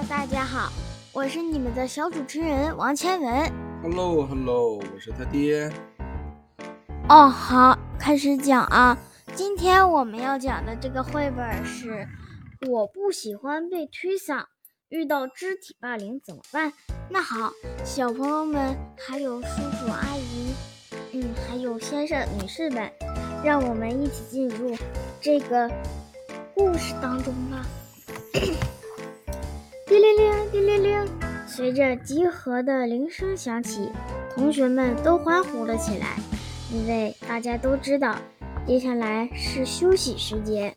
Hello，大家好，我是你们的小主持人王千文。Hello，Hello，我是他爹。哦，好，开始讲啊。今天我们要讲的这个绘本是《我不喜欢被推搡》，遇到肢体霸凌怎么办？那好，小朋友们，还有叔叔阿姨，嗯，还有先生女士们，让我们一起进入这个故事当中吧。叮铃铃，叮铃铃，随着集合的铃声响起，同学们都欢呼了起来，因为大家都知道接下来是休息时间。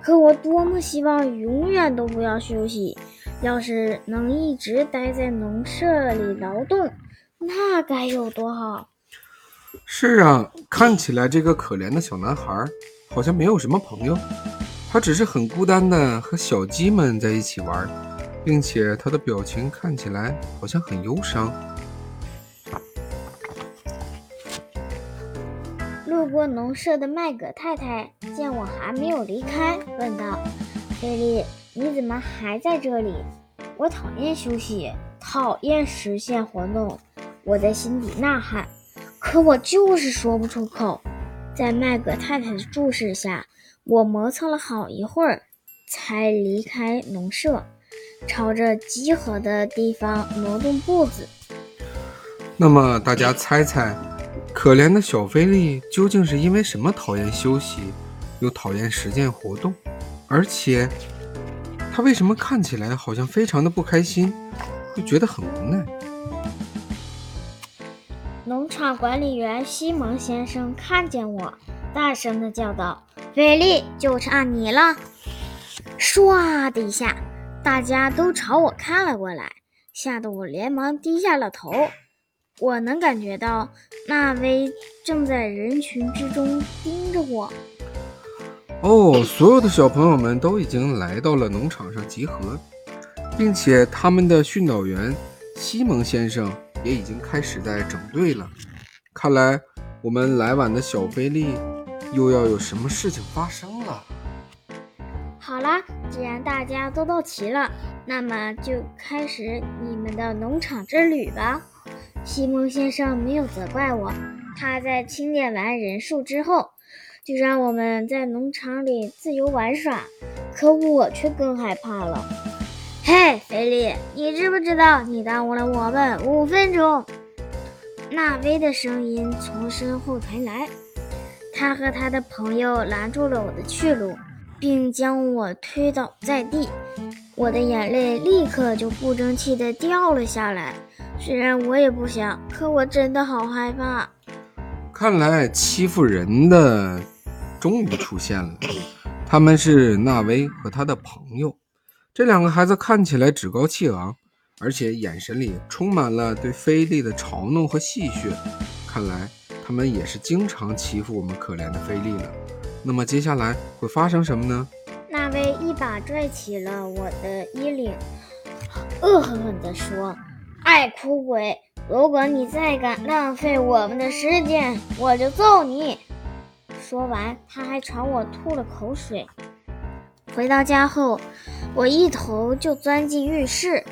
可我多么希望永远都不要休息！要是能一直待在农舍里劳动，那该有多好！是啊，看起来这个可怜的小男孩好像没有什么朋友，他只是很孤单的和小鸡们在一起玩。并且他的表情看起来好像很忧伤。路过农舍的麦葛太太见我还没有离开，问道：“菲利，你怎么还在这里？”我讨厌休息，讨厌实现活动，我在心底呐喊，可我就是说不出口。在麦葛太太的注视下，我磨蹭了好一会儿，才离开农舍。朝着集合的地方挪动步子。那么，大家猜猜，可怜的小菲利究竟是因为什么讨厌休息，又讨厌实践活动？而且，他为什么看起来好像非常的不开心，会觉得很无奈？农场管理员西蒙先生看见我，大声的叫道：“菲利，就差你了！”唰的一下。大家都朝我看了过来，吓得我连忙低下了头。我能感觉到纳威正在人群之中盯着我。哦，所有的小朋友们都已经来到了农场上集合，并且他们的训导员西蒙先生也已经开始在整队了。看来我们来晚的小菲利又要有什么事情发生了。好啦，既然大家都到齐了，那么就开始你们的农场之旅吧。西蒙先生没有责怪我，他在清点完人数之后，就让我们在农场里自由玩耍。可我却更害怕了。嘿，菲利，你知不知道你耽误了我们五分钟？纳威的声音从身后传来，他和他的朋友拦住了我的去路。并将我推倒在地，我的眼泪立刻就不争气地掉了下来。虽然我也不想，可我真的好害怕。看来欺负人的终于出现了，他们是纳威和他的朋友。这两个孩子看起来趾高气昂，而且眼神里充满了对菲利的嘲弄和戏谑。看来他们也是经常欺负我们可怜的菲利了。那么接下来会发生什么呢？那位一把拽起了我的衣领，恶狠狠地说：“爱哭鬼，如果你再敢浪费我们的时间，我就揍你！”说完，他还朝我吐了口水。回到家后，我一头就钻进浴室，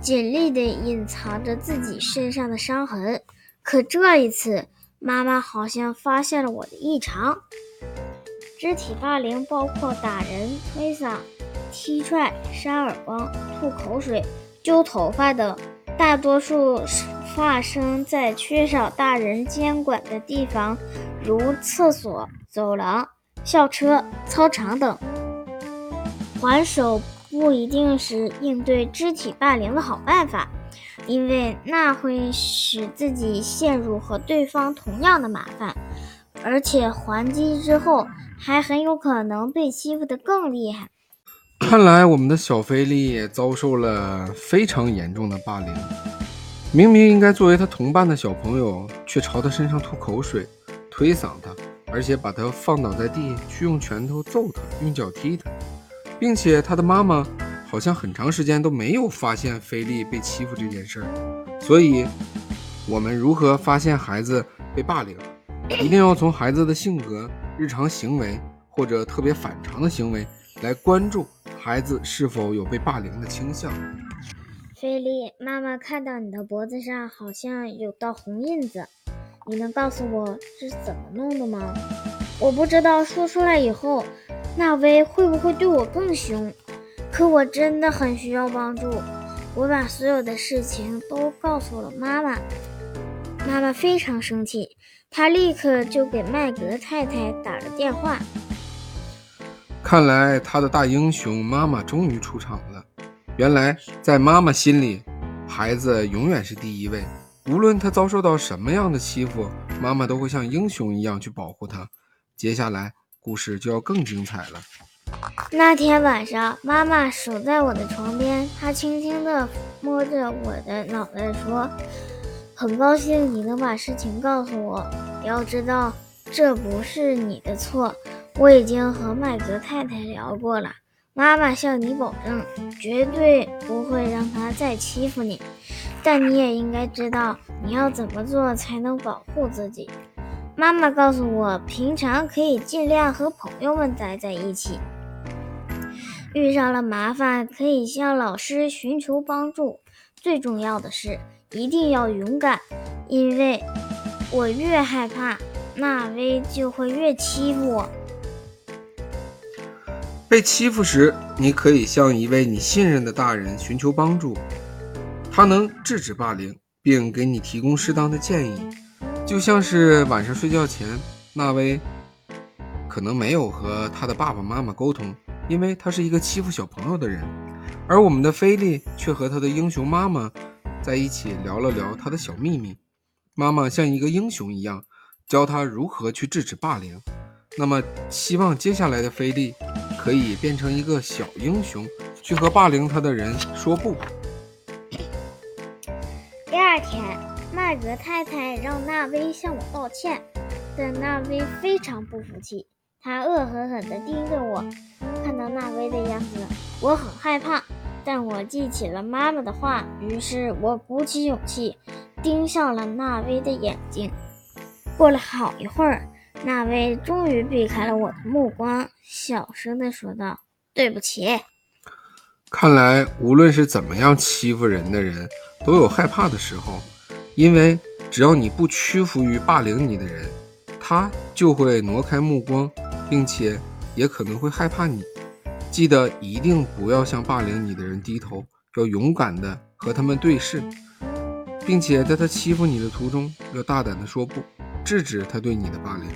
尽力地隐藏着自己身上的伤痕。可这一次，妈妈好像发现了我的异常。肢体霸凌包括打人、推搡、踢踹、扇耳光、吐口水、揪头发等，大多数发生在缺少大人监管的地方，如厕所、走廊、校车、操场等。还手不一定是应对肢体霸凌的好办法，因为那会使自己陷入和对方同样的麻烦，而且还击之后。还很有可能被欺负得更厉害。看来我们的小菲利遭受了非常严重的霸凌。明明应该作为他同伴的小朋友，却朝他身上吐口水、推搡他，而且把他放倒在地，去用拳头揍他、用脚踢他，并且他的妈妈好像很长时间都没有发现菲利被欺负这件事儿。所以，我们如何发现孩子被霸凌？一定要从孩子的性格。日常行为或者特别反常的行为来关注孩。子是否有被霸凌的倾向。菲利，妈妈看到你的脖子上好像有道红印子，你能告诉我是怎么弄的吗？我不知道说出来以后，纳威会不会对我更凶。可我真的很需要帮助。我把所有的事情都告诉了妈妈，妈妈非常生气，她立刻就给麦格太太打了电话。看来他的大英雄妈妈终于出场了。原来，在妈妈心里，孩子永远是第一位。无论他遭受到什么样的欺负，妈妈都会像英雄一样去保护他。接下来，故事就要更精彩了。那天晚上，妈妈守在我的床边，她轻轻地摸着我的脑袋说：“很高兴你能把事情告诉我。要知道，这不是你的错。我已经和麦格太太聊过了。”妈妈向你保证，绝对不会让他再欺负你。但你也应该知道，你要怎么做才能保护自己。妈妈告诉我，平常可以尽量和朋友们待在一起。遇上了麻烦，可以向老师寻求帮助。最重要的是，一定要勇敢，因为我越害怕，纳威就会越欺负我。被欺负时，你可以向一位你信任的大人寻求帮助，他能制止霸凌，并给你提供适当的建议。就像是晚上睡觉前，纳威可能没有和他的爸爸妈妈沟通，因为他是一个欺负小朋友的人，而我们的菲利却和他的英雄妈妈在一起聊了聊他的小秘密。妈妈像一个英雄一样，教他如何去制止霸凌。那么，希望接下来的菲利。可以变成一个小英雄，去和霸凌他的人说不。第二天，麦格太太让纳威向我道歉，但纳威非常不服气，他恶狠狠地盯着我。看到纳威的样子，我很害怕，但我记起了妈妈的话，于是我鼓起勇气，盯向了纳威的眼睛。过了好一会儿。纳威终于避开了我的目光，小声地说道：“对不起。”看来，无论是怎么样欺负人的人，都有害怕的时候，因为只要你不屈服于霸凌你的人，他就会挪开目光，并且也可能会害怕你。记得一定不要向霸凌你的人低头，要勇敢的和他们对视，并且在他欺负你的途中，要大胆的说不。制止他对你的霸凌。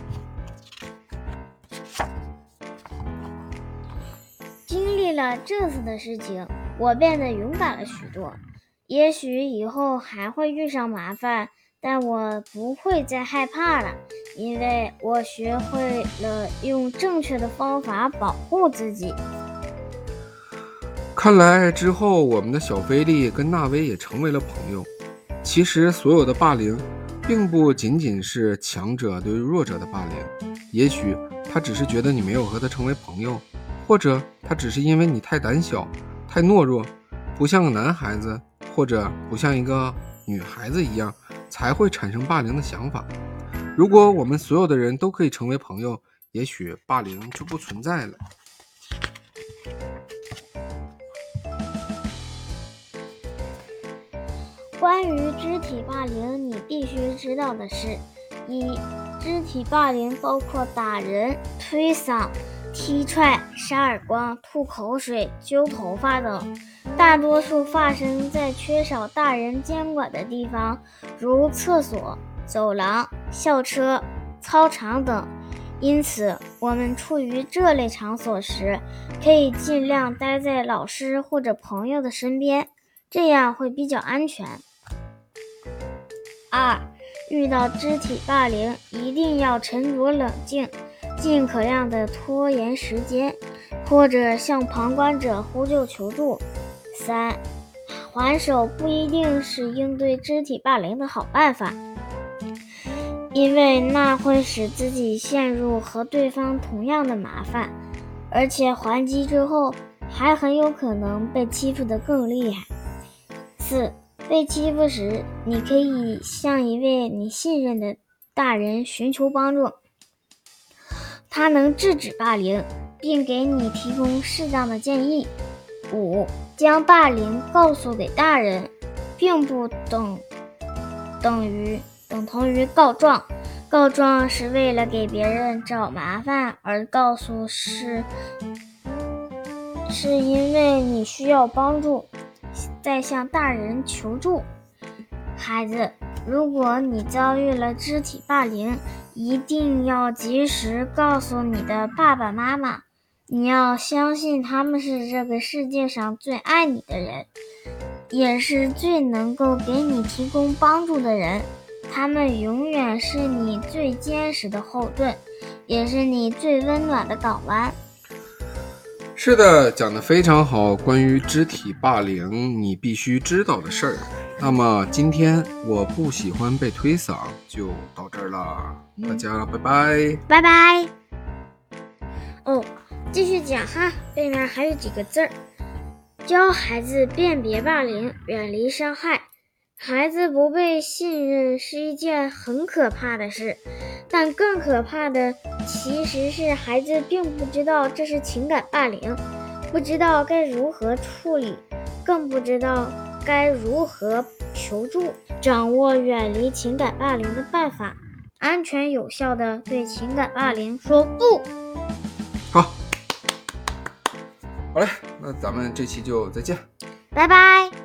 经历了这次的事情，我变得勇敢了许多。也许以后还会遇上麻烦，但我不会再害怕了，因为我学会了用正确的方法保护自己。看来之后，我们的小菲利跟纳威也成为了朋友。其实，所有的霸凌。并不仅仅是强者对弱者的霸凌，也许他只是觉得你没有和他成为朋友，或者他只是因为你太胆小、太懦弱，不像个男孩子，或者不像一个女孩子一样，才会产生霸凌的想法。如果我们所有的人都可以成为朋友，也许霸凌就不存在了。关于肢体霸凌，你必须知道的是：一、肢体霸凌包括打人、推搡、踢踹、扇耳光、吐口水、揪头发等，大多数发生在缺少大人监管的地方，如厕所、走廊、校车、操场等。因此，我们处于这类场所时，可以尽量待在老师或者朋友的身边，这样会比较安全。二，遇到肢体霸凌，一定要沉着冷静，尽可量的拖延时间，或者向旁观者呼救求助。三，还手不一定是应对肢体霸凌的好办法，因为那会使自己陷入和对方同样的麻烦，而且还击之后还很有可能被欺负得更厉害。四。被欺负时，你可以向一位你信任的大人寻求帮助，他能制止霸凌，并给你提供适当的建议。五、将霸凌告诉给大人，并不等等于等同于告状。告状是为了给别人找麻烦，而告诉是是因为你需要帮助，在向大人求助。孩子，如果你遭遇了肢体霸凌，一定要及时告诉你的爸爸妈妈。你要相信他们是这个世界上最爱你的人，也是最能够给你提供帮助的人。他们永远是你最坚实的后盾，也是你最温暖的港湾。是的，讲的非常好。关于肢体霸凌，你必须知道的事儿。那么今天我不喜欢被推搡，就到这儿了。大家拜拜，拜拜。哦，继续讲哈，背面还有几个字儿：教孩子辨别霸凌，远离伤害。孩子不被信任是一件很可怕的事，但更可怕的其实是孩子并不知道这是情感霸凌，不知道该如何处理，更不知道该如何求助，掌握远离情感霸凌的办法，安全有效的对情感霸凌说不。好，好嘞，那咱们这期就再见，拜拜。